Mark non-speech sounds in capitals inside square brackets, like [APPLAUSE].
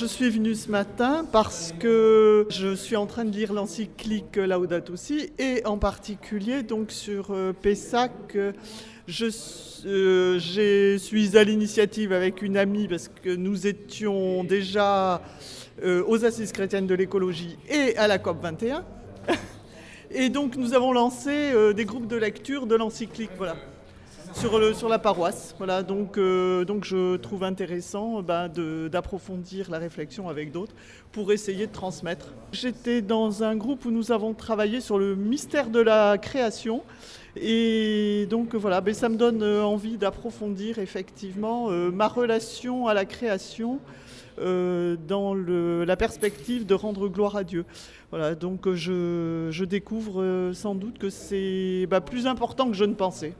Je suis venue ce matin parce que je suis en train de lire l'encyclique Laudato Si et en particulier donc sur euh, Pessac. Je, euh, suis à l'initiative avec une amie parce que nous étions déjà euh, aux Assises chrétiennes de l'écologie et à la COP 21. [LAUGHS] Et donc nous avons lancé des groupes de lecture de l'encyclique, voilà, sur, la paroisse. Voilà, donc, euh, je trouve intéressant bah, d'approfondir la réflexion avec d'autres pour essayer de transmettre. J'étais dans un groupe où nous avons travaillé sur le mystère de la création. Et donc voilà, ça me donne euh, envie d'approfondir effectivement euh, ma relation à la création dans la perspective de rendre gloire à Dieu. Voilà, donc je, découvre sans doute que c'est bah, plus important que je ne pensais.